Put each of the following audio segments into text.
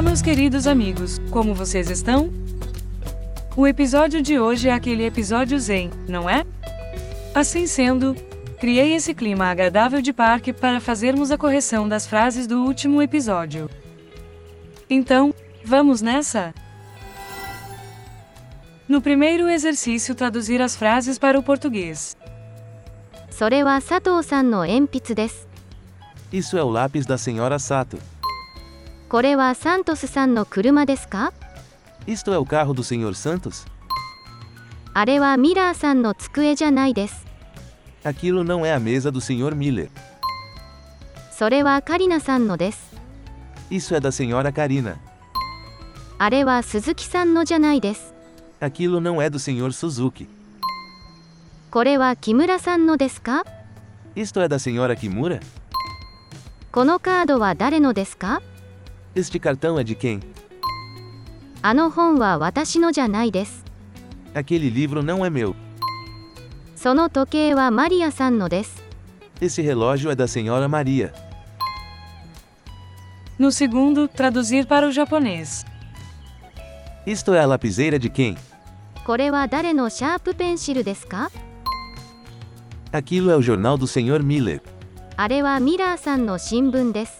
Olá, meus queridos amigos, como vocês estão? O episódio de hoje é aquele episódio zen, não é? Assim sendo, criei esse clima agradável de parque para fazermos a correção das frases do último episódio. Então, vamos nessa? No primeiro exercício, traduzir as frases para o português. Isso é o lápis da senhora Sato. これはサントスさんの車ですか Isto é o carro do senhor Santos? あれはミラーさんの机じゃないです。Aquilo não é a mesa do senhor Miller. それはカリナさんのです。Isso é da senhora Karina. あれは鈴木さんのじゃないです。Aquilo não é do senhor Suzuki. これは木村さんのですか Isto é da senhora Kimura? このカードは誰のですか Este cartão é de quem? あの本は私のじゃないです。 Aquele livro não é meu. その時計はマリアさんのです。 Esse relógio é da senhora Maria. No segundo, traduzir para o japonês. Isto é a lapiseira de quem? これは誰のシャープペンシルですか Aquilo é o jornal do senhor Miller. あれはミラーさんの新聞です。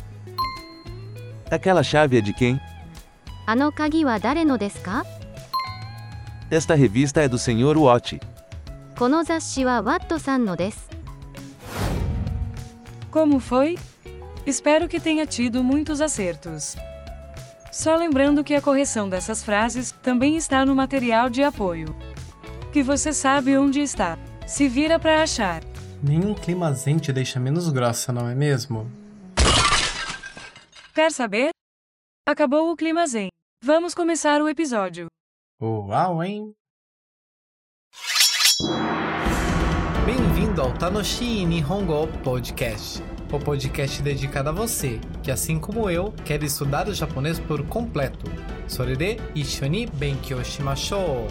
Aquela chave é de quem? Esta revista é do Sr. Watt. Como foi? Espero que tenha tido muitos acertos. Só lembrando que a correção dessas frases também está no material de apoio. Que você sabe onde está. Se vira para achar. Nenhum clima zen te deixa menos grossa, não é mesmo? Quer saber? Acabou o clima zen. Vamos começar o episódio. Uau, hein? Bem-vindo ao Tanoshi Nihongo Podcast, o podcast dedicado a você que, assim como eu, quer estudar o japonês por completo. Sorede Ishoni Benkyo Shimashou!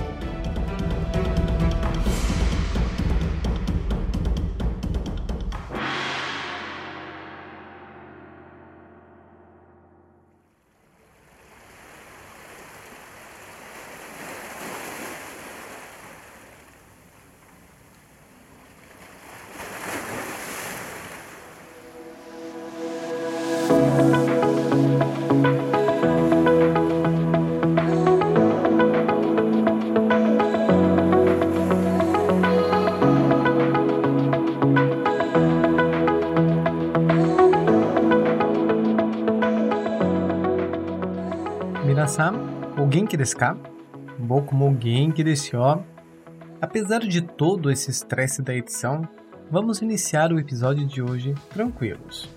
O Genki desu ka? Boku mo Genki desu yo. Apesar de todo esse estresse da edição, vamos iniciar o episódio de hoje tranquilos.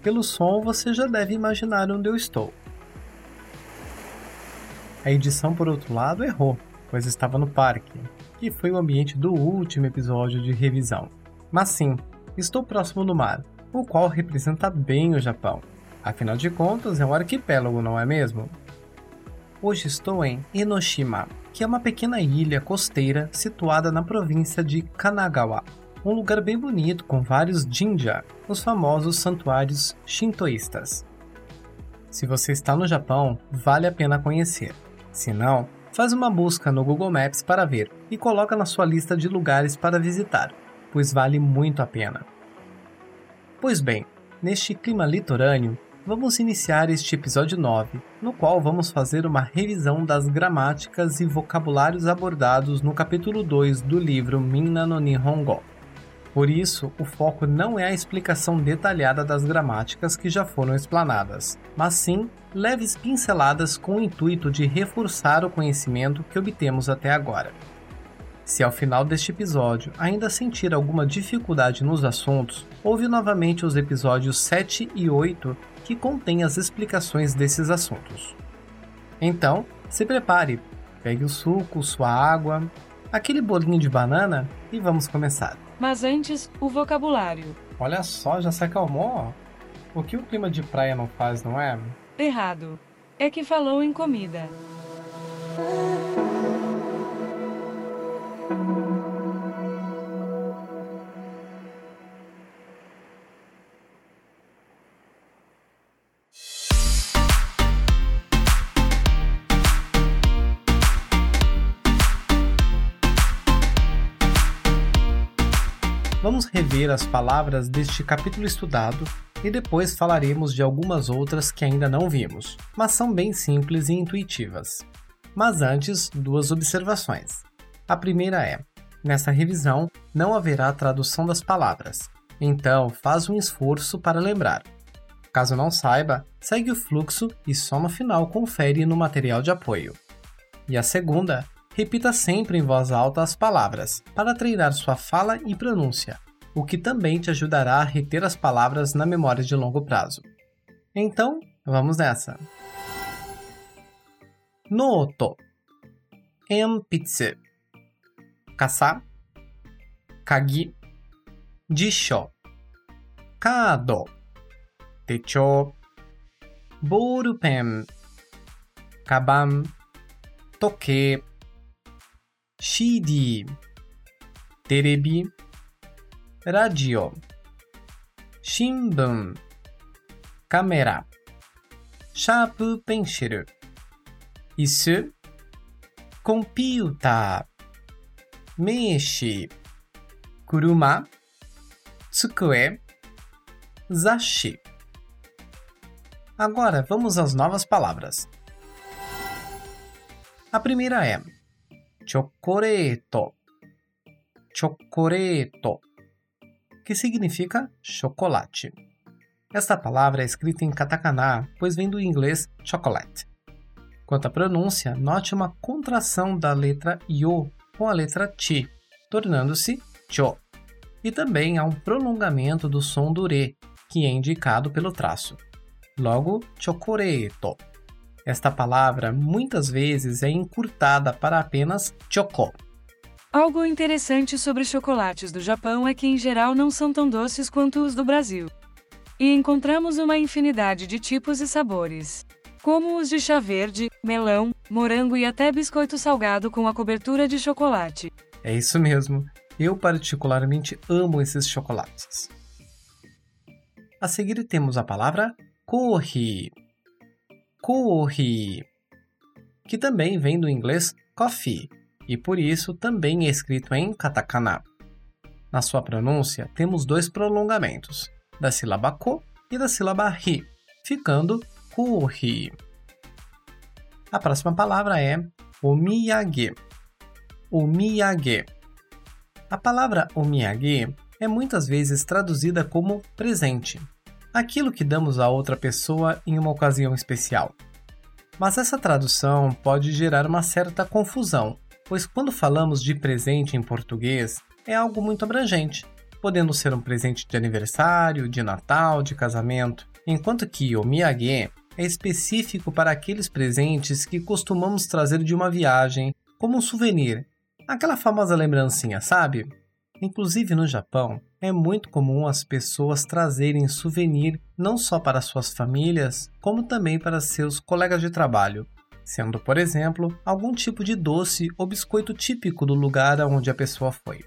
Pelo som, você já deve imaginar onde eu estou. A edição, por outro lado, errou, pois estava no parque, que foi o ambiente do último episódio de revisão. Mas sim, estou próximo do mar, o qual representa bem o Japão. Afinal de contas, é um arquipélago, não é mesmo? Hoje estou em Enoshima, que é uma pequena ilha costeira situada na província de Kanagawa. Um lugar bem bonito com vários jinja, os famosos santuários shintoístas. Se você está no Japão, vale a pena conhecer. Se não, faz uma busca no Google Maps para ver e coloca na sua lista de lugares para visitar, pois vale muito a pena. Pois bem, neste clima litorâneo, vamos iniciar este episódio 9, no qual vamos fazer uma revisão das gramáticas e vocabulários abordados no capítulo 2 do livro Minna no Nihongo. Por isso, o foco não é a explicação detalhada das gramáticas que já foram explanadas, mas sim leves pinceladas com o intuito de reforçar o conhecimento que obtemos até agora. Se ao final deste episódio ainda sentir alguma dificuldade nos assuntos, ouve novamente os episódios 7 e 8 que contém as explicações desses assuntos. Então, se prepare, pegue o suco, sua água, aquele bolinho de banana e vamos começar. Mas antes, o vocabulário. Olha só, já se acalmou? O que o clima de praia não faz, não é? Errado. É que falou em comida. Vamos rever as palavras deste capítulo estudado e depois falaremos de algumas outras que ainda não vimos, mas são bem simples e intuitivas. Mas antes, duas observações. A primeira é: nessa revisão não haverá tradução das palavras, então faz um esforço para lembrar. Caso não saiba, segue o fluxo e só no final confere no material de apoio. E a segunda repita sempre em voz alta as palavras, para treinar sua fala e pronúncia, o que também te ajudará a reter as palavras na memória de longo prazo. Então, vamos nessa! Noto. Enpitsu Kasa Kagi Jisho Kado Techou Ballpen Kaban Toke CD テレビラジオ新聞カメラシャープペンシル椅子コンピューター名刺車机雑誌 Agora vamos às novas palavras. A primeira é chocolate, chocolate, que significa chocolate. Esta palavra é escrita em katakana, pois vem do inglês chocolate. Quanto à pronúncia, note uma contração da letra yo com a letra ti, tornando-se cho. E também há um prolongamento do som do re, que é indicado pelo traço. Logo, chocoreto. Esta palavra muitas vezes é encurtada para apenas choco. Algo interessante sobre chocolates do Japão é que em geral não são tão doces quanto os do Brasil. E encontramos uma infinidade de tipos e sabores, como os de chá verde, melão, morango e até biscoito salgado com a cobertura de chocolate. É isso mesmo. Eu particularmente amo esses chocolates. A seguir temos a palavra corre corre, que também vem do inglês coffee e por isso também é escrito em katakana. Na sua pronúncia, temos dois prolongamentos, da sílaba ko e da sílaba ri, ficando corre. A próxima palavra é omiyage. Omiyage. A palavra omiyage é muitas vezes traduzida como presente, aquilo que damos a outra pessoa em uma ocasião especial. Mas essa tradução pode gerar uma certa confusão, pois quando falamos de presente em português, é algo muito abrangente, podendo ser um presente de aniversário, de Natal, de casamento, enquanto que o miyage é específico para aqueles presentes que costumamos trazer de uma viagem, como um souvenir, aquela famosa lembrancinha, sabe? Inclusive no Japão, é muito comum as pessoas trazerem souvenir não só para suas famílias, como também para seus colegas de trabalho, sendo, por exemplo, algum tipo de doce ou biscoito típico do lugar aonde a pessoa foi.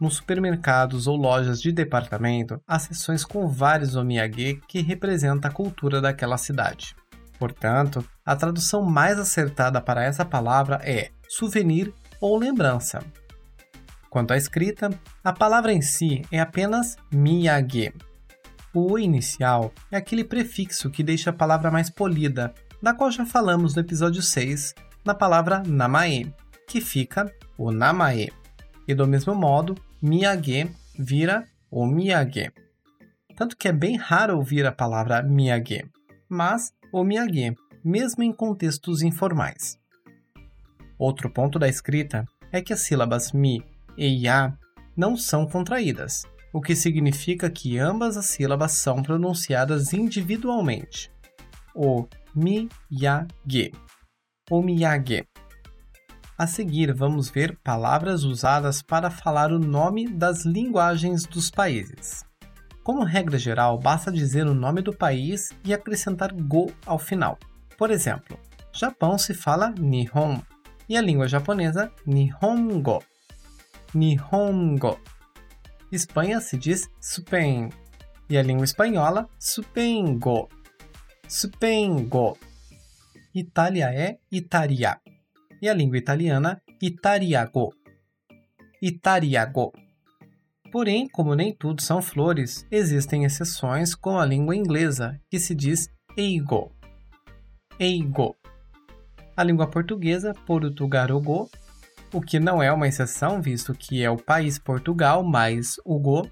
Nos supermercados ou lojas de departamento, há seções com vários omiyage que representam a cultura daquela cidade. Portanto, a tradução mais acertada para essa palavra é souvenir ou lembrança, Quanto à escrita, a palavra em si é apenas miyage. O o inicial é aquele prefixo que deixa a palavra mais polida, da qual já falamos no episódio 6, na palavra namae, que fica o namae. E do mesmo modo, miyage vira o miyage. Tanto que é bem raro ouvir a palavra miyage, mas o miyage, mesmo em contextos informais. Outro ponto da escrita é que as sílabas mi e ya não são contraídas, o que significa que ambas as sílabas são pronunciadas individualmente. O miyage. O miyage. A seguir, vamos ver palavras usadas para falar o nome das linguagens dos países. Como regra geral, basta dizer o nome do país e acrescentar go ao final. Por exemplo, Japão se fala Nihon e a língua japonesa Nihongo. Nihongo. Espanha se diz Spain e a língua espanhola Supengo. Supengo. Itália é Itaria e a língua italiana Itariago. Itariago. Porém, como nem tudo são flores, existem exceções com a língua inglesa, que se diz eigo. Eigo. A língua portuguesa, portugarogo, o que não é uma exceção, visto que é o país Portugal mais o go,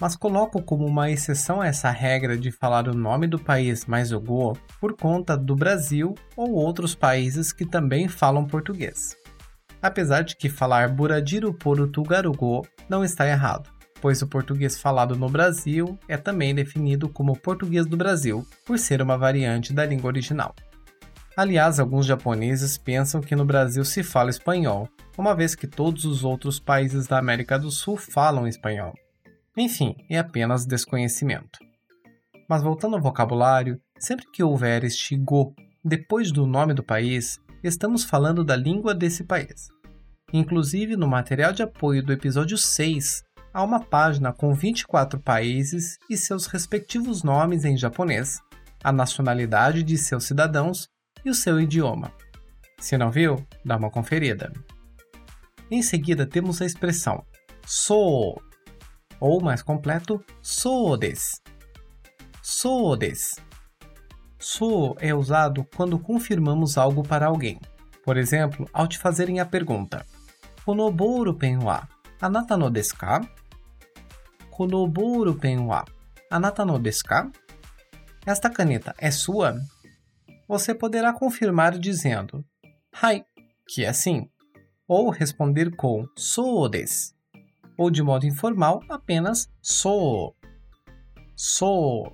mas coloco como uma exceção essa regra de falar o nome do país mais o go por conta do Brasil ou outros países que também falam português. Apesar de que falar Buradiru Porutugarugo não está errado pois o português falado no Brasil é também definido como português do Brasil, por ser uma variante da língua original. Aliás, alguns japoneses pensam que no Brasil se fala espanhol, uma vez que todos os outros países da América do Sul falam espanhol. Enfim, é apenas desconhecimento. Mas voltando ao vocabulário, sempre que houver este go depois do nome do país, estamos falando da língua desse país. Inclusive, no material de apoio do episódio 6, há uma página com 24 países e seus respectivos nomes em japonês, a nacionalidade de seus cidadãos e o seu idioma. Se não viu, dá uma conferida. Em seguida temos a expressão so, ou mais completo, so des. So des. So é usado quando confirmamos algo para alguém. Por exemplo, ao te fazerem a pergunta: Konoboru pen wa anata no desu ka? Konoboru pen wa anata no desu ka? Esta caneta é sua? Você poderá confirmar dizendo Hai, que é sim, ou responder com sou des, ou de modo informal apenas sou. Sou.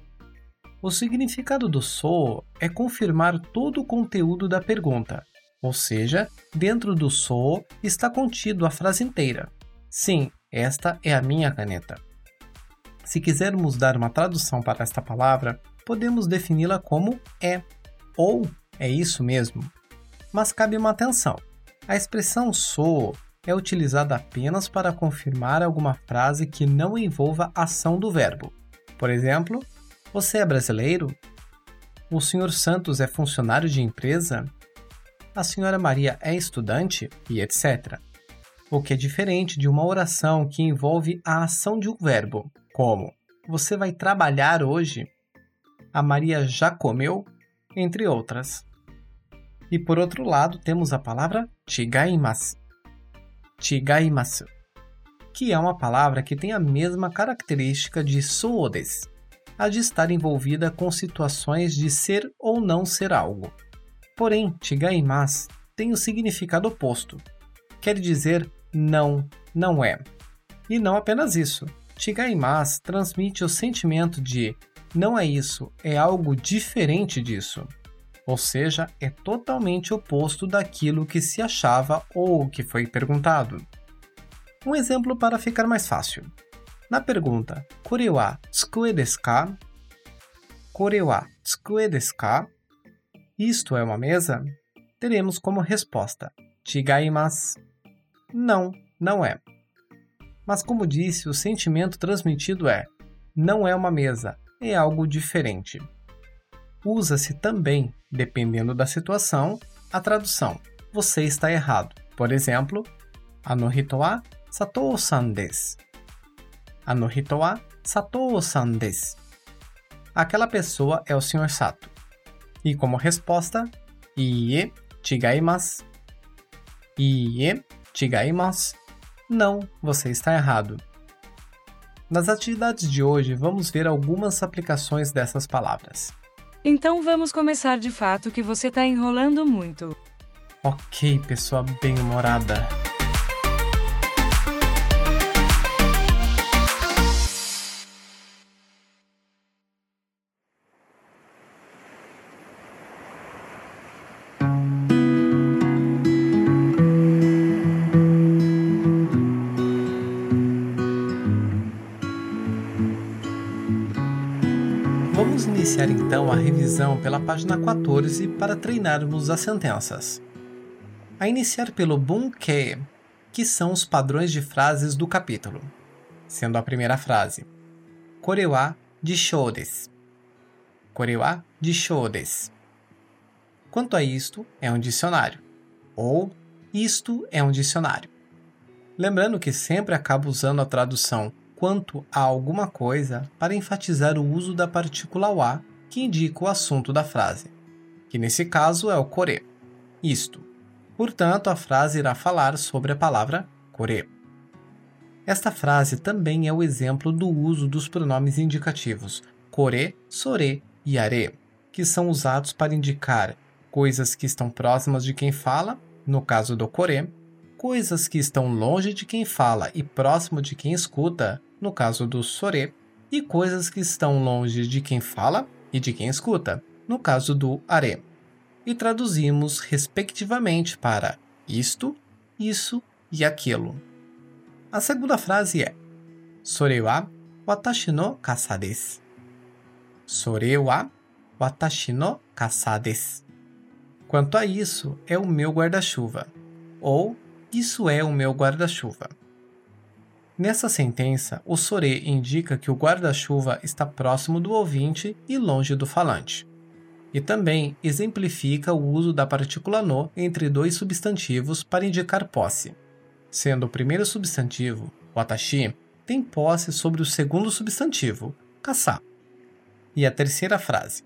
O significado do sou é confirmar todo o conteúdo da pergunta, ou seja, dentro do sou está contido a frase inteira. Sim, esta é a minha caneta. Se quisermos dar uma tradução para esta palavra, podemos defini-la como é ou é isso mesmo. Mas cabe uma atenção: a expressão sou é utilizada apenas para confirmar alguma frase que não envolva ação do verbo. Por exemplo, você é brasileiro? O Sr. Santos é funcionário de empresa? A senhora Maria é estudante? E etc. O que é diferente de uma oração que envolve a ação de um verbo, como Você vai trabalhar hoje? A Maria já comeu? Entre outras. E por outro lado, temos a palavra chigaimasu. Chigaimasu, que é uma palavra que tem a mesma característica de soodes, a de estar envolvida com situações de ser ou não ser algo. Porém, chigaimasu tem o significado oposto. Quer dizer não, não é. E não apenas isso. Chigaimas transmite o sentimento de não é isso, é algo diferente disso. Ou seja, é totalmente oposto daquilo que se achava ou que foi perguntado. Um exemplo para ficar mais fácil. Na pergunta Kore wa desu ka? Desu ka? Isto é uma mesa? Teremos como resposta Chigaimasu. Não, não é. Mas, como disse, o sentimento transmitido é: não é uma mesa, é algo diferente. Usa-se também, dependendo da situação, a tradução: você está errado. Por exemplo, Anohito Satou-san desu. Satou-san. Aquela pessoa é o Sr. Sato. E como resposta, Iie chigaimasu. Iie chigaimasu. Não, você está errado. Nas atividades de hoje, vamos ver algumas aplicações dessas palavras. Então vamos começar de fato que você está enrolando muito. Ok, pessoa bem-humorada. Iniciar então a revisão pela página 14 para treinarmos as sentenças. A iniciar pelo bunke, que são os padrões de frases do capítulo, sendo a primeira frase: Kore wa jishou desu. Kore wa jishou desu. Quanto a isto, é um dicionário, ou isto é um dicionário. Lembrando que sempre acabo usando a tradução quanto a alguma coisa para enfatizar o uso da partícula wa que indica o assunto da frase, que nesse caso é o kore, isto. Portanto, a frase irá falar sobre a palavra kore. Esta frase também é o exemplo do uso dos pronomes indicativos kore, sore e are, que são usados para indicar coisas que estão próximas de quem fala, no caso do kore, coisas que estão longe de quem fala e próximo de quem escuta, no caso do sore, e coisas que estão longe de quem fala e de quem escuta, no caso do are. E traduzimos respectivamente para isto, isso e aquilo. A segunda frase é Sore wa watashi no kasa desu. Sore wa watashi no kasa desu. Quanto a isso, é o meu guarda-chuva, ou isso é o meu guarda-chuva. Nessa sentença, o sore indica que o guarda-chuva está próximo do ouvinte e longe do falante. E também exemplifica o uso da partícula no entre dois substantivos para indicar posse. Sendo o primeiro substantivo, watashi, tem posse sobre o segundo substantivo, kasa. E a terceira frase,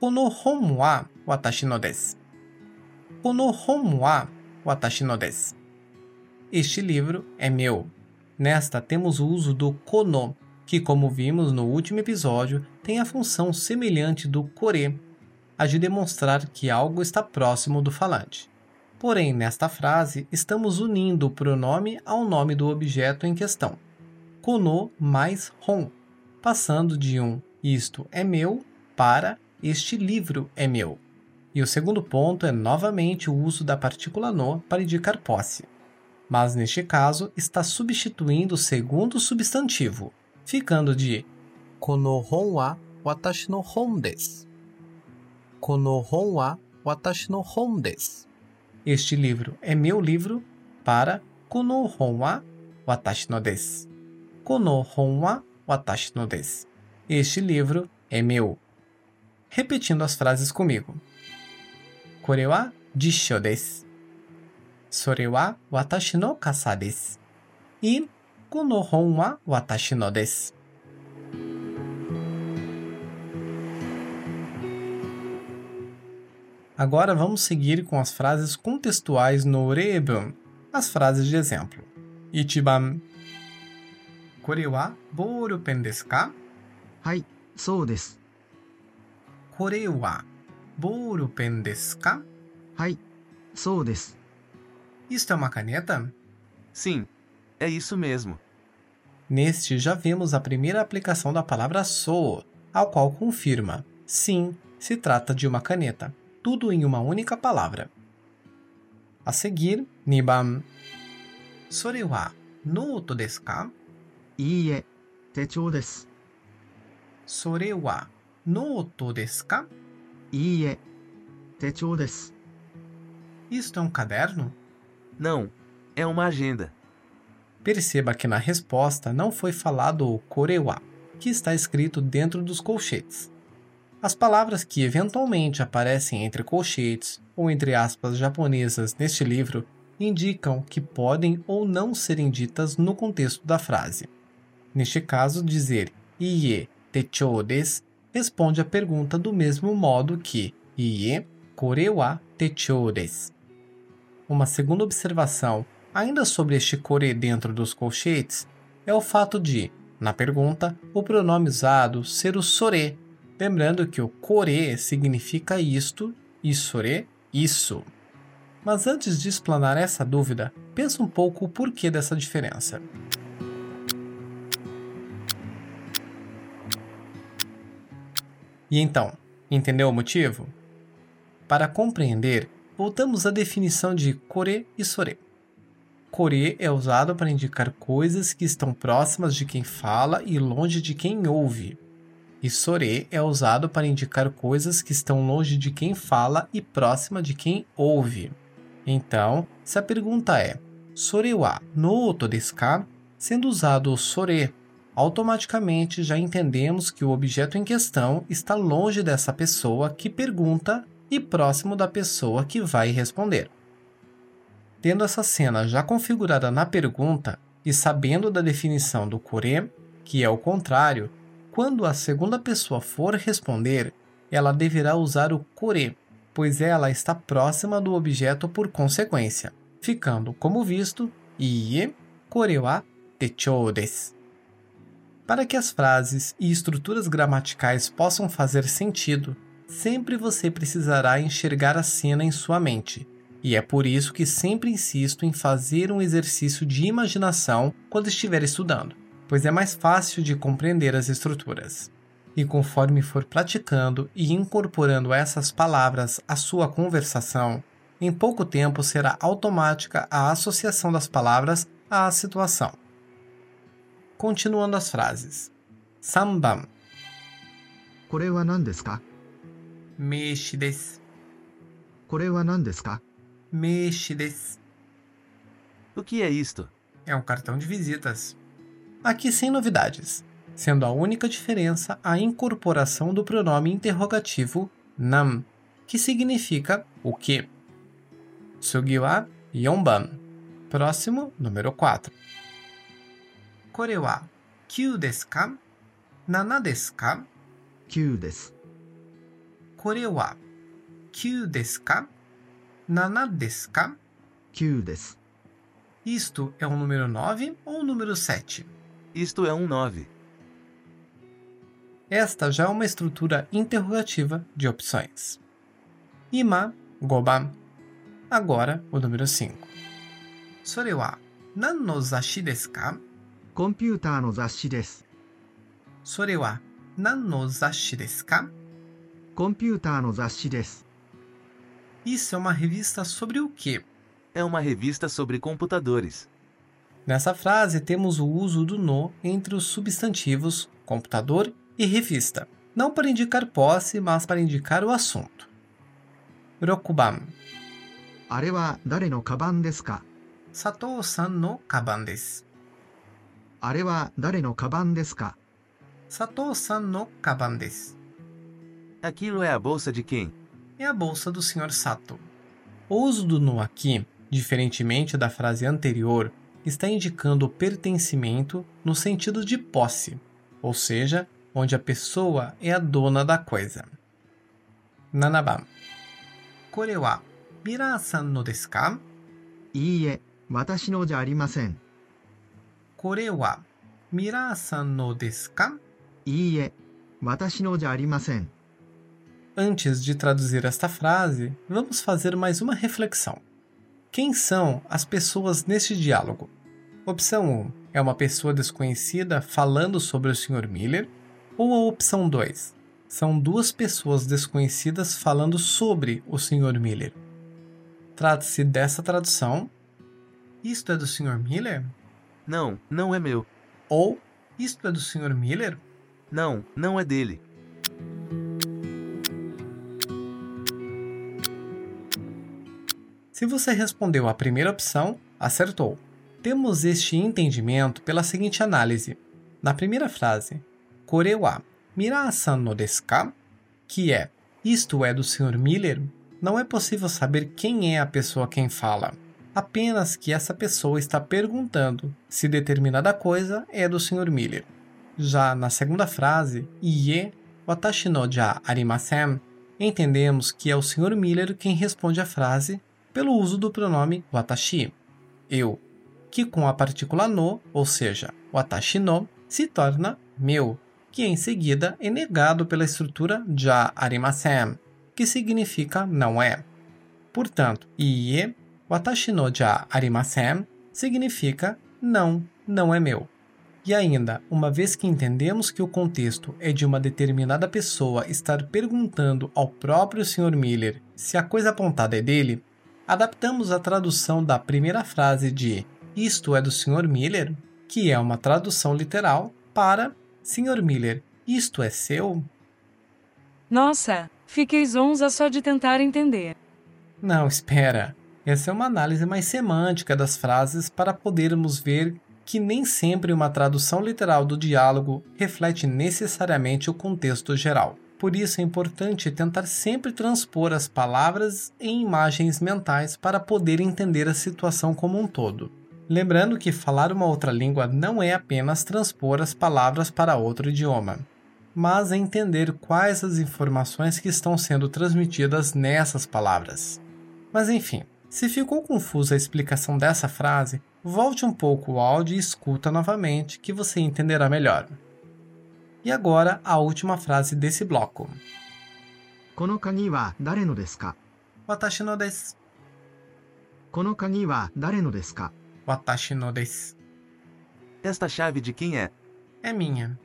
Kono hon wa watashi no desu. Kono hon wa watashi no desu. Este livro é meu. Nesta temos o uso do kono, que, como vimos no último episódio, tem a função semelhante do kore, a de demonstrar que algo está próximo do falante. Porém, nesta frase, estamos unindo o pronome ao nome do objeto em questão. Kono mais hon, passando de um isto é meu para este livro é meu. E o segundo ponto é novamente o uso da partícula no para indicar posse mas neste caso está substituindo o segundo substantivo, ficando de Kono hon wa watashi no hon desu. Kono hon wa watashi no hon desu. Este livro é meu livro para Kono hon wa watashi no desu. Kono hon wa watashi no desu. Este livro é meu. Repetindo as frases comigo. Kore wa jisho. それは私の傘です。E この本は私のです。Agora vamos seguir com as frases contextuais no Reebun, as frases de exemplo. Ichiban これはボールペンですかはい、そうで Isto é uma caneta? Sim, é isso mesmo. Neste já vemos a primeira aplicação da palavra sou, ao qual confirma: sim, se trata de uma caneta, tudo em uma única palavra. A seguir, Nibam. Sore wa noto desu ka? Iie, techou desu. Sore wa noto desu ka? Iie, techou desu. Isto é um caderno? Não, é uma agenda. Perceba que na resposta não foi falado o korewa, que está escrito dentro dos colchetes. As palavras que eventualmente aparecem entre colchetes ou entre aspas japonesas neste livro indicam que podem ou não serem ditas no contexto da frase. Neste caso, dizer iie techou desu responde à pergunta do mesmo modo que korewa techou desu. Uma segunda observação, ainda sobre este core dentro dos colchetes, é o fato de, na pergunta, o pronome usado ser o sore, lembrando que o core significa isto e sore, isso. Mas antes de explanar essa dúvida, pensa um pouco o porquê dessa diferença. E então, entendeu o motivo? Para compreender, voltamos à definição de core e sore. Core é usado para indicar coisas que estão próximas de quem fala e longe de quem ouve. e sore é usado para indicar coisas que estão longe de quem fala e próxima de quem ouve. Então, se a pergunta é Sore wa no oto desu ka? Sendo usado o sore, automaticamente já entendemos que o objeto em questão está longe dessa pessoa que pergunta e próximo da pessoa que vai responder. Tendo essa cena já configurada na pergunta e sabendo da definição do kore, que é o contrário, quando a segunda pessoa for responder, ela deverá usar o kore, pois ela está próxima do objeto por consequência, ficando como visto ie kore wa techou desu. Para que as frases e estruturas gramaticais possam fazer sentido, sempre você precisará enxergar a cena em sua mente. E é por isso que sempre insisto em fazer um exercício de imaginação quando estiver estudando, pois é mais fácil de compreender as estruturas. E conforme for praticando e incorporando essas palavras à sua conversação, em pouco tempo será automática a associação das palavras à situação. Continuando as frases. Samban, これは何ですか meishi desu, これは何ですか meishi desu. O que é isto? É um cartão de visitas. Aqui sem novidades, sendo a única diferença a incorporação do pronome interrogativo nam, que significa o que. Sugi wa yonban. Próximo, número 4. Kore wa kyu desu ka? Nana desu ka? 9です。 これは9ですか ?7 ですか9です。 Isto é o número 9 ou o número 7? Isto é um 9. Esta já é uma estrutura interrogativa de opções. Ima, goban. Agora o número 5. それは何の雑誌ですかコンピューターの雑誌です。それは何の雑誌ですか コンピューターの雑誌です。 Isso é uma revista sobre o quê? É uma revista sobre computadores. Nessa frase temos o uso do no entre os substantivos computador e revista, não para indicar posse, mas para indicar o assunto. Rokuban, あれは誰のカバンですか Satou-san no kaban desu. あれは誰のカバンですか Satou-san no kaban desu. Aquilo é a bolsa de quem? É a bolsa do Sr. Sato. O uso do no aqui, diferentemente da frase anterior, está indicando o pertencimento no sentido de posse, ou seja, onde a pessoa é a dona da coisa. Nanaba. Kore wa Mira-san no desu ka? Iie, watashi no ja arimasen. Kore wa Mira-san no desu ka? Iie, watashi no ja arimasen. Antes de traduzir esta frase, vamos fazer mais uma reflexão. Quem são as pessoas neste diálogo? Opção 1 é uma pessoa desconhecida falando sobre o Sr. Miller? Ou a opção 2 são duas pessoas desconhecidas falando sobre o Sr. Miller? Trata-se dessa tradução. Isto é do Sr. Miller? Não, não é meu. Ou isto é do Sr. Miller? Não, não é dele. Se você respondeu a primeira opção, acertou. Temos este entendimento pela seguinte análise. Na primeira frase, Kore wa no desu ka? Que é isto é do Sr. Miller, não é possível saber quem é a pessoa quem fala. Apenas que essa pessoa está perguntando se determinada coisa é do Sr. Miller. Já na segunda frase, Ie watashi no ja arimasen, entendemos que é o Sr. Miller quem responde a frase pelo uso do pronome watashi, eu, que com a partícula no, ou seja, watashi no, se torna meu, que em seguida é negado pela estrutura ja arimasen, que significa não é. Portanto, ie watashi no ja arimasen significa não, não é meu. E ainda, uma vez que entendemos que o contexto é de uma determinada pessoa estar perguntando ao próprio Sr. Miller se a coisa apontada é dele, adaptamos a tradução da primeira frase de isto é do Sr. Miller, que é uma tradução literal, para Sr. Miller, Isto é seu? Nossa, fiquei zonza só de tentar entender. Não, espera. Essa é uma análise mais semântica das frases para podermos ver que nem sempre uma tradução literal do diálogo reflete necessariamente o contexto geral. Por isso é importante tentar sempre transpor as palavras em imagens mentais para poder entender a situação como um todo. Lembrando que falar uma outra língua não é apenas transpor as palavras para outro idioma, mas é entender quais as informações que estão sendo transmitidas nessas palavras. Mas enfim, se ficou confusa a explicação dessa frase, volte um pouco o áudio e escuta novamente que você entenderá melhor. E agora a última frase desse bloco. Watashi no desu. No desu. Watashi no desu. Esta chave de quem é? É minha.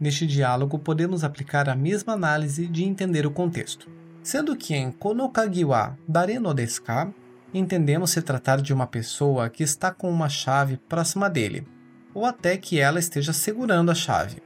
Neste diálogo, podemos aplicar a mesma análise de entender o contexto. Sendo que em Konokagiwa Dare no Desuka, entendemos se tratar de uma pessoa que está com uma chave próxima dele, ou até que ela esteja segurando a chave.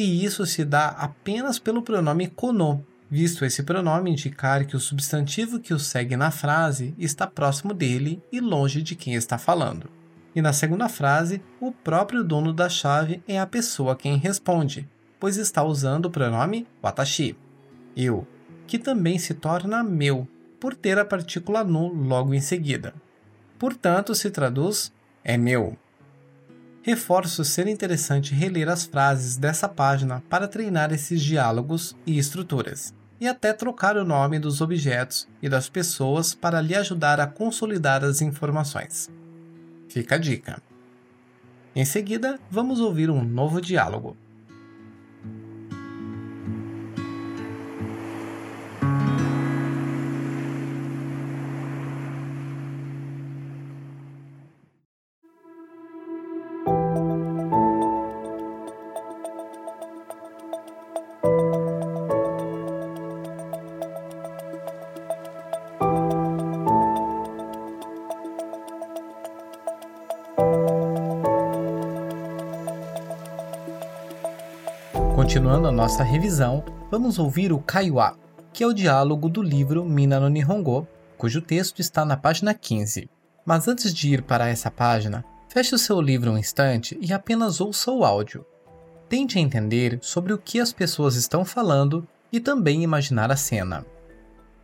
E isso se dá apenas pelo pronome kono, visto esse pronome indicar que o substantivo que o segue na frase está próximo dele e longe de quem está falando. E na segunda frase, o próprio dono da chave é a pessoa quem responde, pois está usando o pronome watashi, eu, que também se torna meu, por ter a partícula no logo em seguida. Portanto, se traduz é meu. Reforço ser interessante reler as frases dessa página para treinar esses diálogos e estruturas, e até trocar o nome dos objetos e das pessoas para lhe ajudar a consolidar as informações. Fica a dica. Em seguida, vamos ouvir um novo diálogo. Continuando a nossa revisão, vamos ouvir o Kaiwa, que é o diálogo do livro Mina no Nihongo, cujo texto está na página 15. Mas antes de ir para essa página, feche o seu livro um instante e apenas ouça o áudio. Tente entender sobre o que as pessoas estão falando e também imaginar a cena.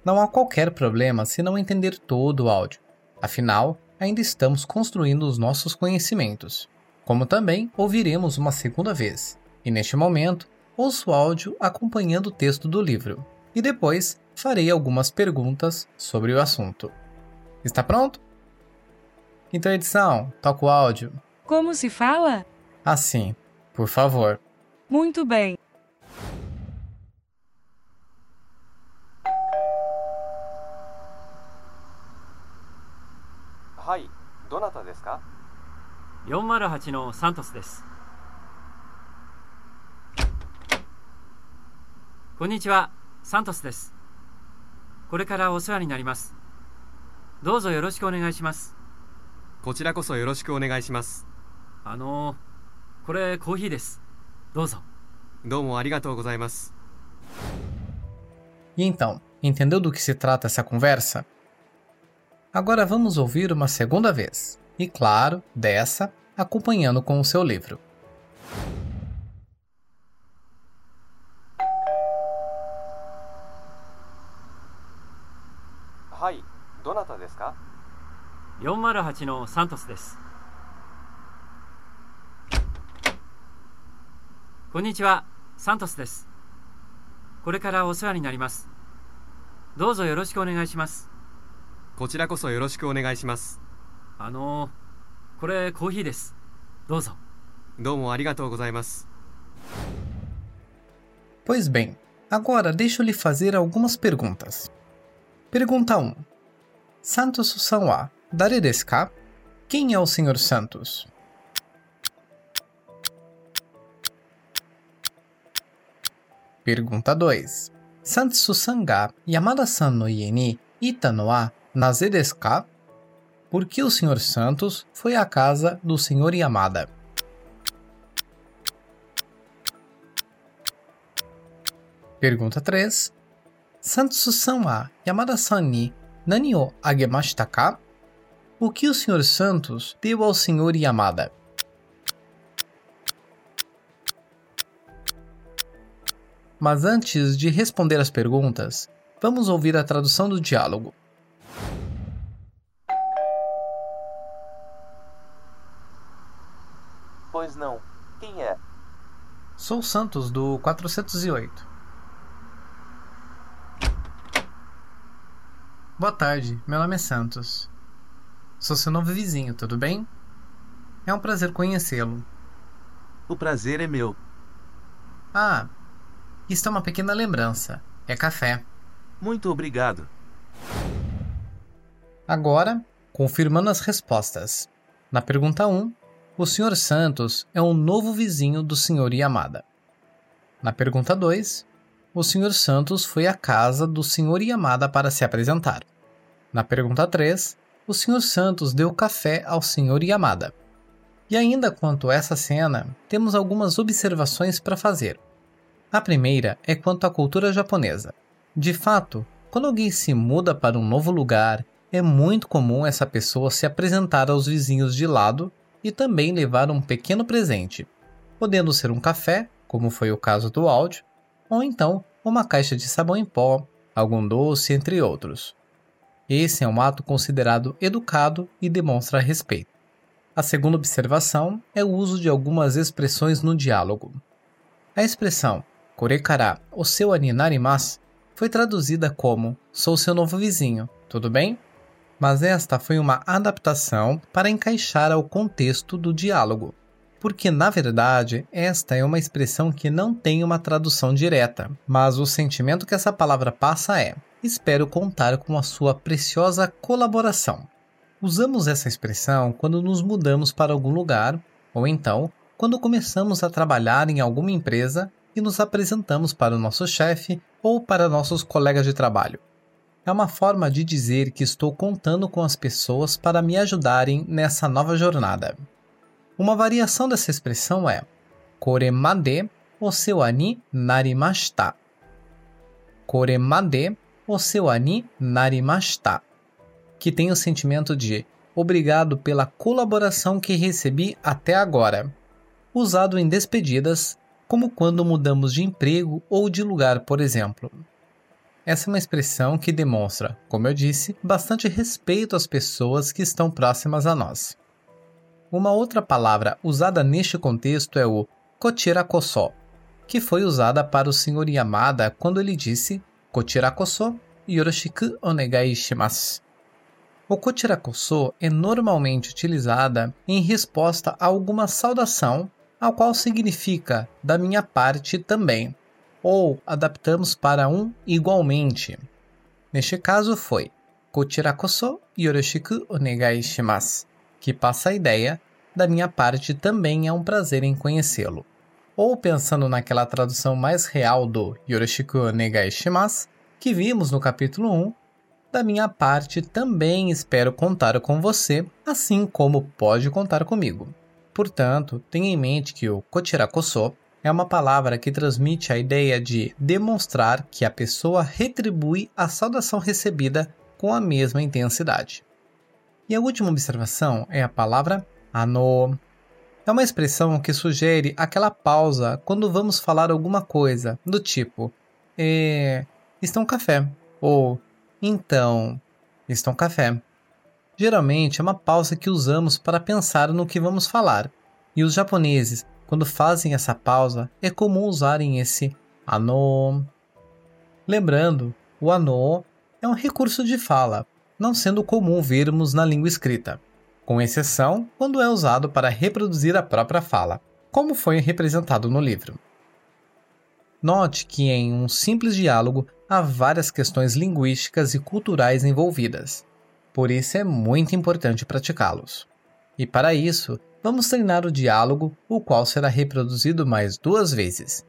Não há qualquer problema se não entender todo o áudio, afinal, ainda estamos construindo os nossos conhecimentos. Como também ouviremos uma segunda vez, e neste momento ouço o áudio acompanhando o texto do livro, e depois farei algumas perguntas sobre o assunto. Está pronto? Então, edição, toca o áudio. Como se fala? Assim, por favor. Muito bem. はい、どなたですか408のサントスです こんにちはサントスですこれからお世話になりますどうぞよろしくお願いしますこちらこそよろしくお願いしますあのこれコーヒーですどうぞどうもありがとうございます E então, entendeu do que se trata essa conversa? Agora vamos ouvir uma segunda vez, e claro, dessa, acompanhando com o seu livro. はい、どなたですか？408のサントスです。こんにちは。サントスです。これからお世話になります。どうぞよろしくお願いします。こちらこそよろしくお願いします。あのこれコーヒーです。どうぞ。どうもありがとうございます。Pois bem, agora deixa eu lhe fazer algumas perguntas. Pergunta 1. Santos-san wa dare desu? Quem é o Sr. Santos? Pergunta 2. Santos-san ga Yamada-san no ie ni ita no wa naze desu ka? Por que o Sr. Santos foi à casa do Sr. Yamada? Pergunta 3. Santos-san wa Yamada-san ni nani o agemashita ka? O que o Sr. Santos deu ao Sr. Yamada? Mas antes de responder as perguntas, vamos ouvir a tradução do diálogo. Pois não. Quem é? Sou Santos do 408. Boa tarde, meu nome é Santos. Sou seu novo vizinho, tudo bem? É um prazer conhecê-lo. O prazer é meu. Ah, isto é uma pequena lembrança. É café. Muito obrigado. Agora, confirmando as respostas. Na pergunta 1, o Sr. Santos é um novo vizinho do Sr. Yamada. Na pergunta 2, o Sr. Santos foi à casa do Sr. Yamada para se apresentar. Na pergunta 3, o Sr. Santos deu café ao Sr. Yamada. E ainda quanto a essa cena, temos algumas observações para fazer. A primeira é quanto à cultura japonesa. De fato, quando alguém se muda para um novo lugar, é muito comum essa pessoa se apresentar aos vizinhos de lado e também levar um pequeno presente, podendo ser um café, como foi o caso do áudio, ou então uma caixa de sabão em pó, algum doce, entre outros. Esse é um ato considerado educado e demonstra respeito. A segunda observação é o uso de algumas expressões no diálogo. A expressão Korekara o seu aninarimasu foi traduzida como Sou seu novo vizinho, tudo bem? Mas esta foi uma adaptação para encaixar ao contexto do diálogo, porque na verdade esta é uma expressão que não tem uma tradução direta, mas o sentimento que essa palavra passa é: espero contar com a sua preciosa colaboração. Usamos essa expressão quando nos mudamos para algum lugar, ou então quando começamos a trabalhar em alguma empresa e nos apresentamos para o nosso chefe ou para nossos colegas de trabalho. É uma forma de dizer que estou contando com as pessoas para me ajudarem nessa nova jornada. Uma variação dessa expressão é Koremade oseu ni narimashita. Koremade oseu ni narimashita, que tem o sentimento de obrigado pela colaboração que recebi até agora, usado em despedidas como quando mudamos de emprego ou de lugar, por exemplo. Essa é uma expressão que demonstra, como eu disse, bastante respeito às pessoas que estão próximas a nós. Uma outra palavra usada neste contexto é o kochirakoso, que foi usada para o Sr. Yamada quando ele disse kochirakoso yoroshiku onegai shimasu. O kochirakoso é normalmente utilizada em resposta a alguma saudação ao qual significa da minha parte também, ou adaptamos para um igualmente. Neste caso foi kochirakoso yoroshiku onegai shimasu, que passa a ideia da minha parte também é um prazer em conhecê-lo. Ou pensando naquela tradução mais real do yoroshiku onegai shimasu, que vimos no capítulo 1, da minha parte também espero contar com você, assim como pode contar comigo. Portanto, tenha em mente que o kochirakoso é uma palavra que transmite a ideia de demonstrar que a pessoa retribui a saudação recebida com a mesma intensidade. E a última observação é a palavra ano. É uma expressão que sugere aquela pausa quando vamos falar alguma coisa, do tipo: é, está um café, ou então, está um café. Geralmente é uma pausa que usamos para pensar no que vamos falar, e os japoneses, quando fazem essa pausa, é comum usarem esse ano. Lembrando, o ano é um recurso de fala, não sendo comum vermos na língua escrita, com exceção quando é usado para reproduzir a própria fala, como foi representado no livro. Note que em um simples diálogo há várias questões linguísticas e culturais envolvidas. Por isso é muito importante praticá-los. E para isso, vamos treinar o diálogo, o qual será reproduzido mais duas vezes.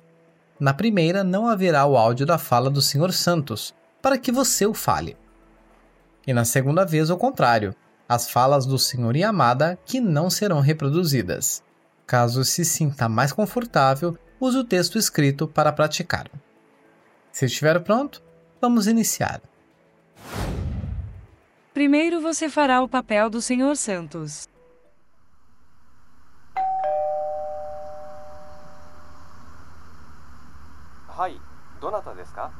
Na primeira, não haverá o áudio da fala do Sr. Santos, para que você o fale E na segunda vez, o contrário, as falas do Sr. Yamada que não serão reproduzidas. Caso se sinta mais confortável, use o texto escrito para praticar. Se estiver pronto, vamos iniciar. Primeiro você fará o papel do Sr. Santos. Hai, どなたですか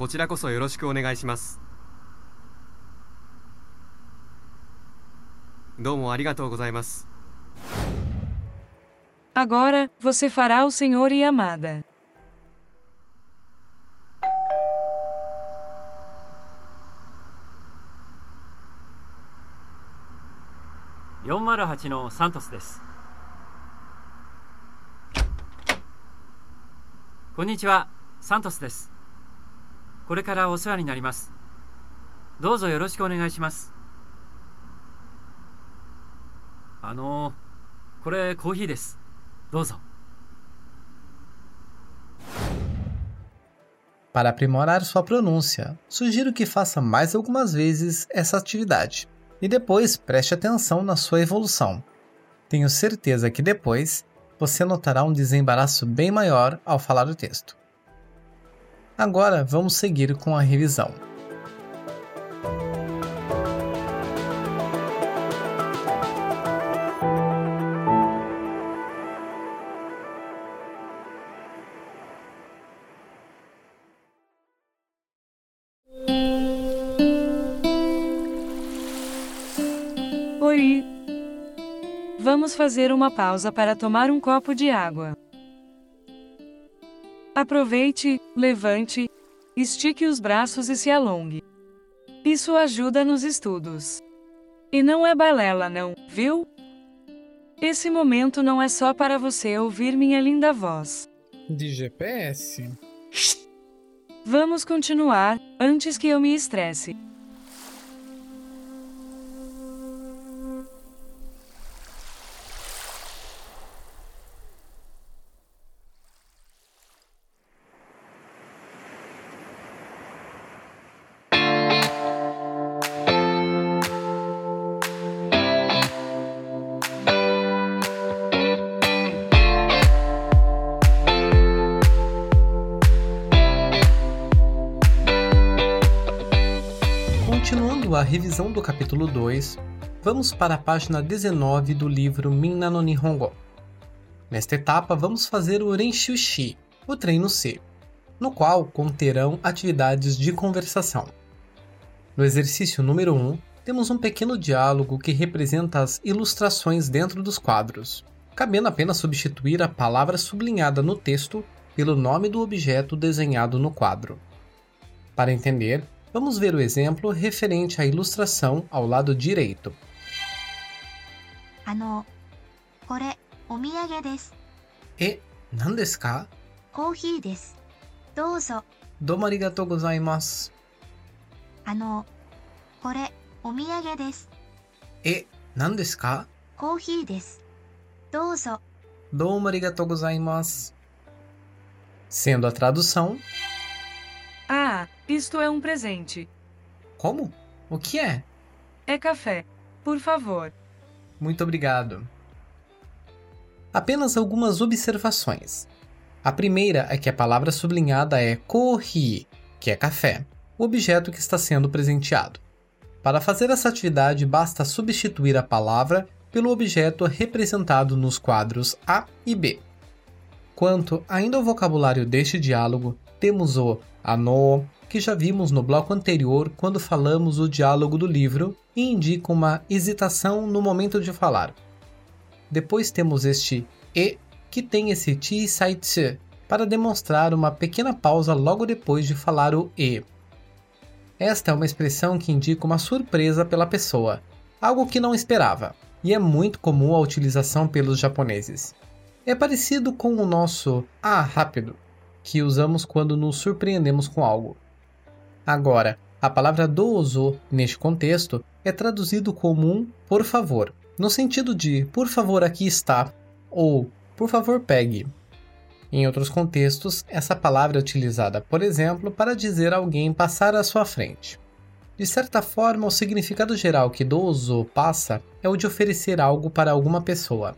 こちらこそよろしくお願いします。どうもありがとうございます。Agora, você fará o. 408のサントスです。こんにちはサントスです これからお世話になりますどうぞよろしくお願いしますあのこれコーヒーですどうぞ Para aprimorar sua pronúncia, sugiro que faça mais algumas vezes essa atividade e depois preste atenção na sua evolução. Tenho certeza que depois você notará um desembaraço bem maior ao falar o texto. Agora vamos seguir com a revisão. Oi. Vamos fazer uma pausa para tomar um copo de água. Aproveite, levante, estique os braços e se alongue. Isso ajuda nos estudos. E não é balela, não, viu? Esse momento não é só para você ouvir minha linda voz. De GPS? Vamos continuar, antes que eu me estresse. Revisão do capítulo 2, vamos para a página 19 do livro Minna no Nihongo. Nesta etapa, vamos fazer o Renshushi, o treino C, no qual conterão atividades de conversação. No exercício número 1, temos um pequeno diálogo que representa as ilustrações dentro dos quadros, cabendo apenas substituir a palavra sublinhada no texto pelo nome do objeto desenhado no quadro. Para entender, Vamos ver o exemplo referente à ilustração ao lado direito. Ano, kore, omiyage des. E, nan desu? Coffee des. Douzo. Domo arigatou gozaimasu. Ano, kore, omiyage des. E, nan desu? Coffee des. Douzo. Domo arigatou gozaimasu. Sendo a tradução, isto é um presente. como? O que é? É café. Por favor. Muito obrigado. Apenas algumas observações. A primeira é que a palavra sublinhada é kohi, que é café, o objeto que está sendo presenteado. Para fazer essa atividade, basta substituir a palavra pelo objeto representado nos quadros A e B. Quanto ainda ao vocabulário deste diálogo, temos o ano, que já vimos no bloco anterior quando falamos o diálogo do livro e indica uma hesitação no momento de falar. Depois temos este e, que tem esse ti sai tsu, para demonstrar uma pequena pausa logo depois de falar o e. Esta é uma expressão que indica uma surpresa pela pessoa, algo que não esperava, e é muito comum a utilização pelos japoneses. É parecido com o nosso ah rápido, que usamos quando nos surpreendemos com algo. Agora, a palavra dozo neste contexto é traduzido como um por favor, no sentido de por favor aqui está ou por favor pegue. Em outros contextos, essa palavra é utilizada, por exemplo, para dizer alguém passar à sua frente. De certa forma, o significado geral que dozo passa é o de oferecer algo para alguma pessoa.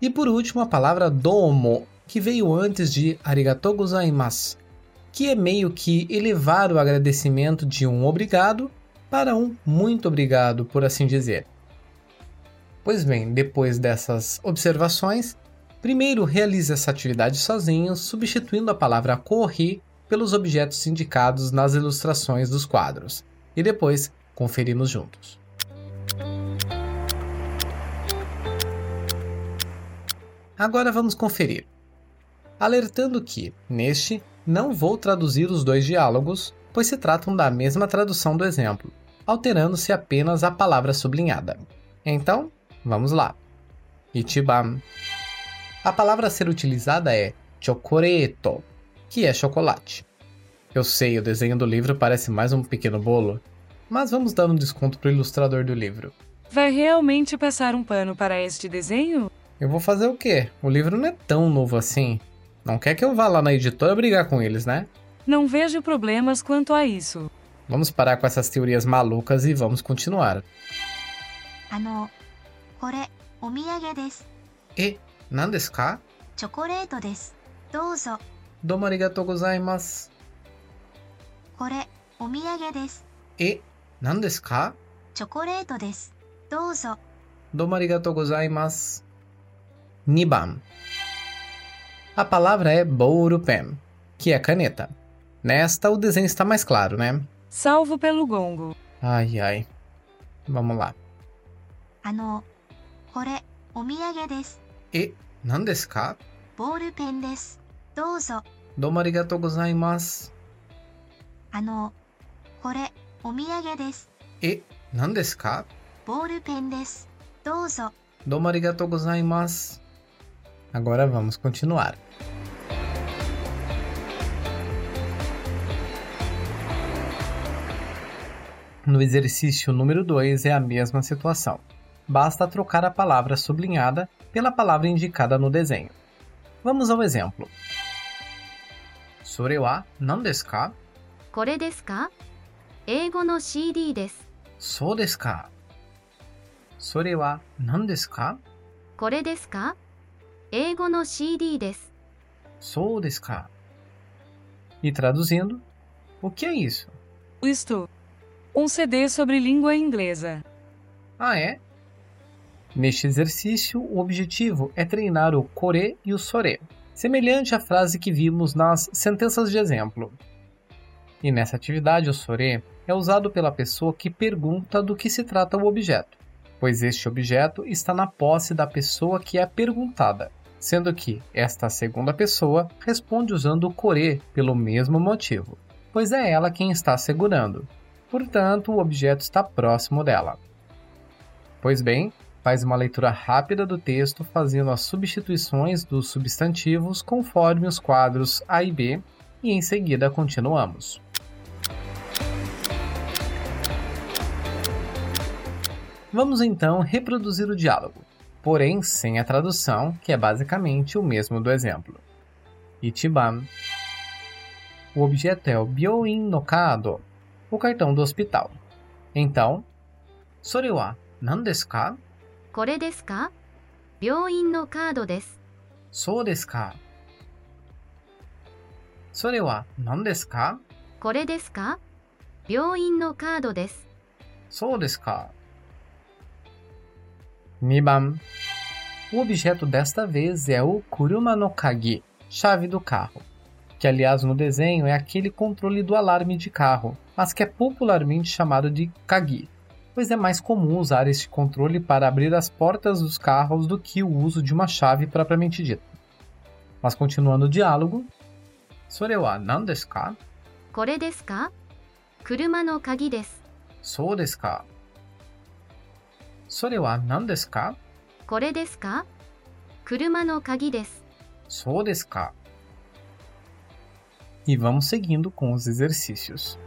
E por último, a palavra domo, que veio antes de arigatou gozaimasu, que é meio que elevar o agradecimento de um obrigado para um muito obrigado, por assim dizer. Pois bem, depois dessas observações, primeiro realize essa atividade sozinho, substituindo a palavra correr pelos objetos indicados nas ilustrações dos quadros, e depois conferimos juntos. Agora vamos conferir. Alertando que, neste, não vou traduzir os dois diálogos, pois se tratam da mesma tradução do exemplo, alterando-se apenas a palavra sublinhada. Então, vamos lá. Ichiban. A palavra a ser utilizada é chocoreto, que é chocolate. Eu sei, o desenho do livro parece mais um pequeno bolo, mas vamos dar um desconto para o ilustrador do livro. Vai realmente passar um pano para este desenho? Eu vou fazer o quê? O livro não é tão novo assim. Não quer que eu vá lá na editora brigar com eles, né? Não vejo problemas quanto a isso. Vamos parar com essas teorias malucas e vamos continuar. Ano, kore, omiyage desu. E, nan desu ka? Chocolate desu. Douzo. Domo arigatou gozaimasu. Kore. E, nan desu ka? Chocolate desu. Douzo. Domo arigatou gozaimasu. 2番 a palavra é Bouro Pen, que é caneta. Nesta, o desenho está mais claro, né? Salvo pelo gongo. Ai, ai. Vamos lá. Ano, kore, omiyage desu. E, nan desu ka? Bouro pen desu. Douzo. Domo arigatou gozaimasu. Ano, kore, omiyage desu. E, nan desu ka? Bouro pen desu. Douzo. Domo arigatou gozaimasu. Agora vamos continuar. No exercício número 2 é a mesma situação. Basta trocar a palavra sublinhada pela palavra indicada no desenho. Vamos ao exemplo. それは何ですかこれですか英語の CD です。そうですか。それは何ですかこれですか 英語の CD です。 Sou desu ka? E traduzindo, o que é isso? Isto. Um CD sobre língua inglesa. Ah, é? Neste exercício, o objetivo é treinar o kore e o sore, semelhante à frase que vimos nas sentenças de exemplo. E nessa atividade, o sore é usado pela pessoa que pergunta do que se trata o objeto, pois este objeto está na posse da pessoa que é perguntada, sendo que esta segunda pessoa responde usando o kore pelo mesmo motivo, pois é ela quem está segurando. Portanto, o objeto está próximo dela. Pois bem, faz uma leitura rápida do texto fazendo as substituições dos substantivos conforme os quadros A e B e em seguida continuamos. Vamos então reproduzir o diálogo, porém sem a tradução, que é basicamente o mesmo do exemplo. Ichiban. O objeto é o Byoin no Kado, o cartão do hospital. Então, Sore wa nan desu ka? Kore desu ka? No Kado desu. Sou desu ka? Sore wa nan desu ka? Kore desu ka? No Kado desu. Sou desu ka? Nibam. O objeto desta vez é o Kuruma no Kagi, chave do carro, que aliás no desenho é aquele controle do alarme de carro, mas que é popularmente chamado de Kagi, pois é mais comum usar este controle para abrir as portas dos carros do que o uso de uma chave propriamente dita. Mas continuando o diálogo, Sore wa nan desu? Kore. Sou? そうですか。それは何ですかこれですか車の鍵です。そうですか。E vamos seguindo com os exercícios.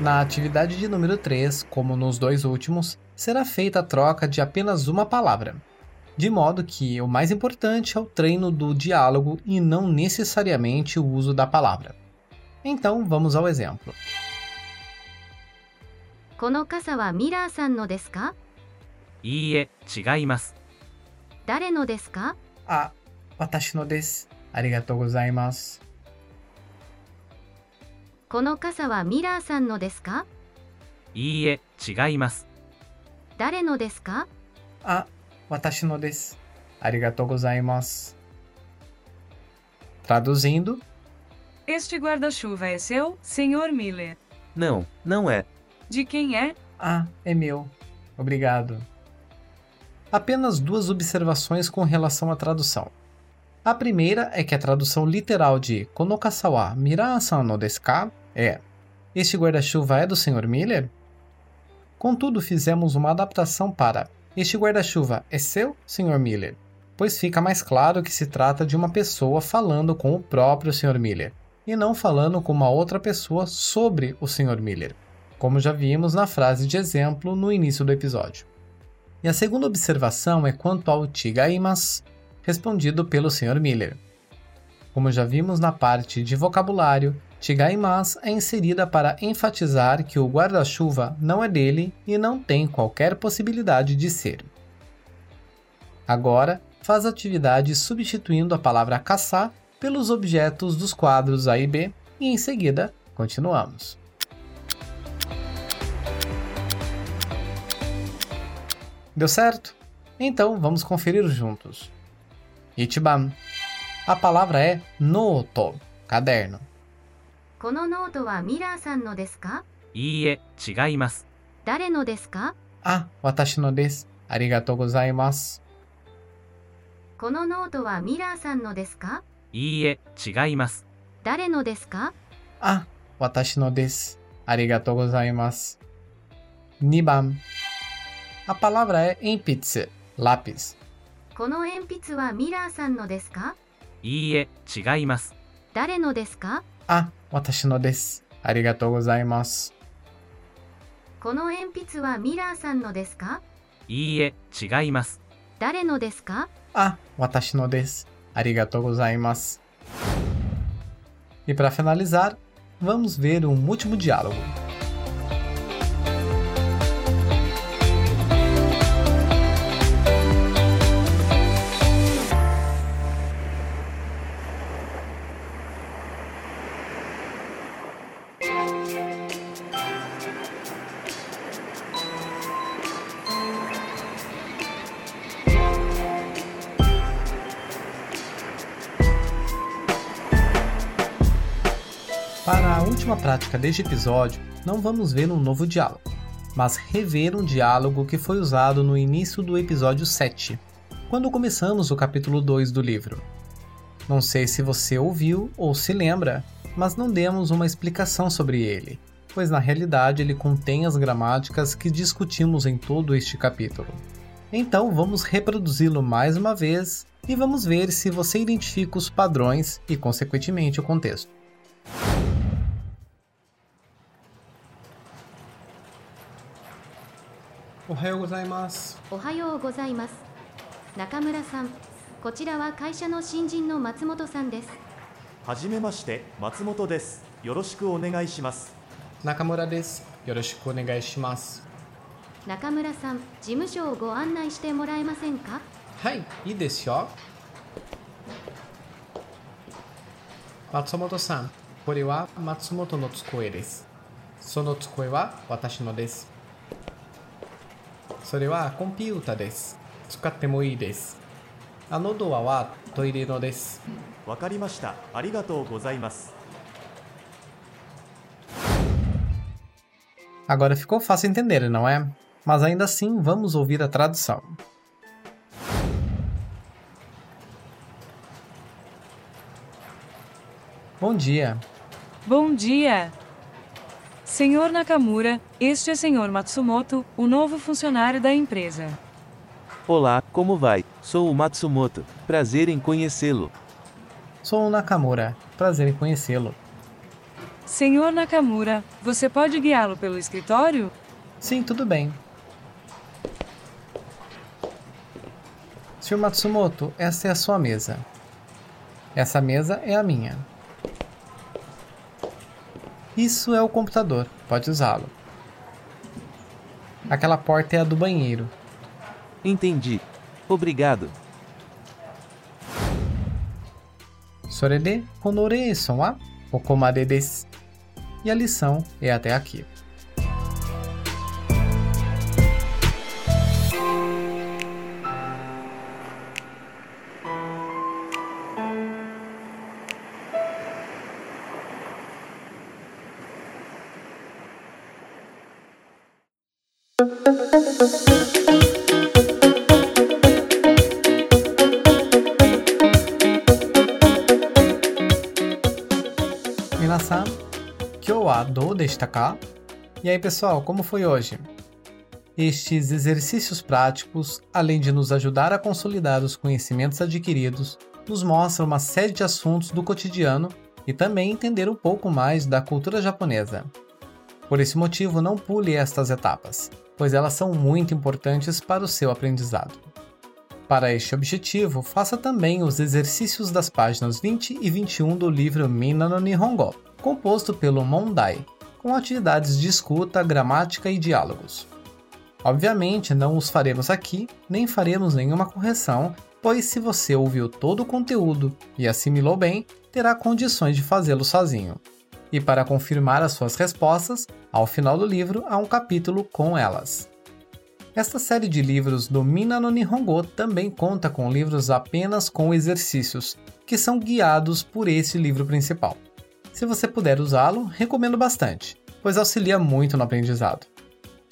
Na atividade de número 3, como nos dois últimos, será feita a troca de apenas uma palavra, de modo que o mais importante é o treino do diálogo e não necessariamente o uso da palavra. Então, vamos ao exemplo. この傘はミラーさんのですかいいえ、違います。誰のですか Ah, watashi no desu. Arigatou gozaimasu. この傘はミラーさんのですかいいえ、違います。誰のですか Ah, watashi no desu. Arigatou gozaimasu. Traduzindo, Este guarda-chuva é seu, Sr. Miller? Não, não é. De quem é? Ah, é meu. Obrigado. Apenas duas observações com relação à tradução. A primeira é que a tradução literal de Konokasawa Mira-san no desu ka é Este guarda-chuva é do Sr. Miller? Contudo, fizemos uma adaptação para Este guarda-chuva é seu, Sr. Miller? Pois fica mais claro que se trata de uma pessoa falando com o próprio Sr. Miller, e não falando com uma outra pessoa sobre o Sr. Miller como já vimos na frase de exemplo no início do episódio. E a segunda observação é quanto ao Tigaimas, respondido pelo Sr. Miller. Como já vimos na parte de vocabulário, Tigaimas é inserida para enfatizar que o guarda-chuva não é dele e não tem qualquer possibilidade de ser. Agora, faz atividade substituindo a palavra caçar pelos objetos dos quadros A e B e em seguida continuamos. Deu certo? Então vamos conferir juntos. Ichiban. A palavra é noto, caderno. このノートはミラーさんのですか？いいえ違います。誰のですか？あ私のです。ありがとうございます。このノートはミラーさんのですか？いいえ違います。誰のですか？あ私のです。ありがとうございます。2番。A palavra é lápis. この鉛筆はミラーさんのですか？いいえ、違います。誰のですか？あ、私のです。ありがとうございます。この鉛筆はミラーさんのですか？いいえ、違います。誰のですか？あ、私のです。ありがとうございます。E para finalizar, vamos ver um último diálogo. Última prática deste episódio, não vamos ver um novo diálogo, mas rever um diálogo que foi usado no início do episódio 7, quando começamos o capítulo 2 do livro. Não sei se você ouviu ou se lembra, mas não demos uma explicação sobre ele, pois na realidade ele contém as gramáticas que discutimos em todo este capítulo. Então vamos reproduzi-lo mais uma vez e vamos ver se você identifica os padrões e, consequentemente, o contexto. おはようございます。おはようございます中村さんこちらは会社の新人の松本さんですはじめまして松本ですよろしくお願いします中村です。よろしくお願いします。中村さん事務所をご案内してもらえませんか？はい、いいですよ。松本さん、これは松本の机です。その机は私のです。それはコンピュータです。使ってもいいです。あのドアはトイレのです。わかりましたありがとうございます Agora ficou fácil entender, não é? Mas ainda assim, vamos ouvir a tradução. Bom dia. Bom dia! Senhor Nakamura, este é Senhor Matsumoto, o novo funcionário da empresa. Olá, como vai? Sou o Matsumoto. Prazer em conhecê-lo. Sou o Nakamura. Prazer em conhecê-lo. Senhor Nakamura, você pode guiá-lo pelo escritório? Sim, tudo bem. Sr. Matsumoto, essa é a sua mesa. Essa mesa é a minha. Isso é o computador, pode usá-lo. Aquela porta é a do banheiro. Entendi. Obrigado. Sorede honore son wa okomade desu. E a lição é até aqui. Minasan, kyou wa dou deshita ka? E aí, pessoal, como foi hoje? Estes exercícios práticos, além de nos ajudar a consolidar os conhecimentos adquiridos, nos mostram uma série de assuntos do cotidiano e também entender um pouco mais da cultura japonesa. Por esse motivo, não pule estas etapas, pois elas são muito importantes para o seu aprendizado. Para este objetivo, faça também os exercícios das páginas 20 e 21 do livro Mina no Nihongo, composto pelo Mondai, com atividades de escuta, gramática e diálogos. Obviamente, não os faremos aqui, nem faremos nenhuma correção, pois se você ouviu todo o conteúdo e assimilou bem, terá condições de fazê-lo sozinho. E para confirmar as suas respostas, ao final do livro há um capítulo com elas. Esta série de livros do Mina no Nihongo também conta com livros apenas com exercícios, que são guiados por esse livro principal. Se você puder usá-lo, recomendo bastante, pois auxilia muito no aprendizado.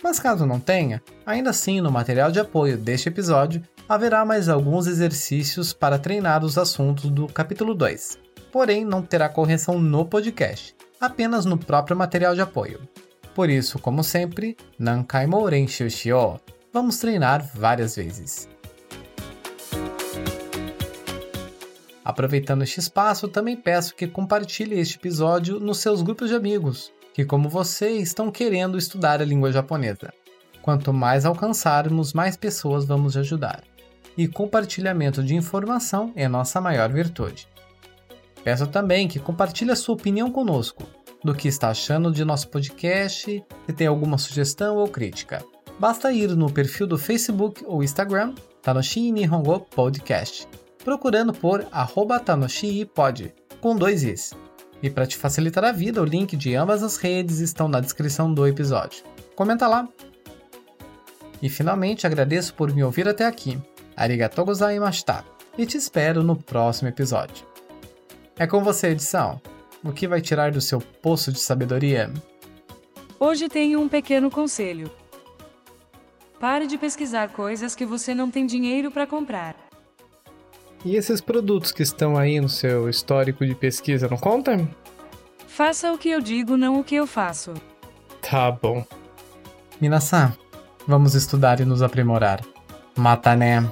Mas caso não tenha, ainda assim no material de apoio deste episódio haverá mais alguns exercícios para treinar os assuntos do capítulo 2. Porém, não terá correção no podcast, apenas no próprio material de apoio. Por isso, como sempre, Nankai mo Renshu shio. Vamos treinar várias vezes. Aproveitando este espaço, também peço que compartilhe este episódio nos seus grupos de amigos, que, como você, estão querendo estudar a língua japonesa. Quanto mais alcançarmos, mais pessoas vamos ajudar. E compartilhamento de informação é nossa maior virtude. Peço também que compartilhe a sua opinião conosco, do que está achando de nosso podcast, se tem alguma sugestão ou crítica. Basta ir no perfil do Facebook ou Instagram, Tanoshi Nihongo Podcast, procurando por arroba TanoshiPod, com dois Is. E para te facilitar a vida, o link de ambas as redes estão na descrição do episódio. Comenta lá! E finalmente agradeço por me ouvir até aqui. Arigatou gozaimashita! E te espero no próximo episódio. É com você, edição. O que vai tirar do seu poço de sabedoria? Hoje tenho um pequeno conselho. Pare de pesquisar coisas que você não tem dinheiro para comprar. E esses produtos que estão aí no seu histórico de pesquisa não contam? Faça o que eu digo, não o que eu faço. Tá bom. Minasan, vamos estudar e nos aprimorar. Mata né?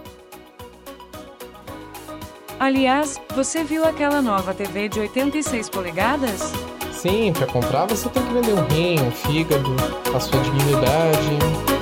Aliás, você viu aquela nova TV de 86 polegadas? Sim, para comprar você tem que vender um rim, um fígado, a sua dignidade.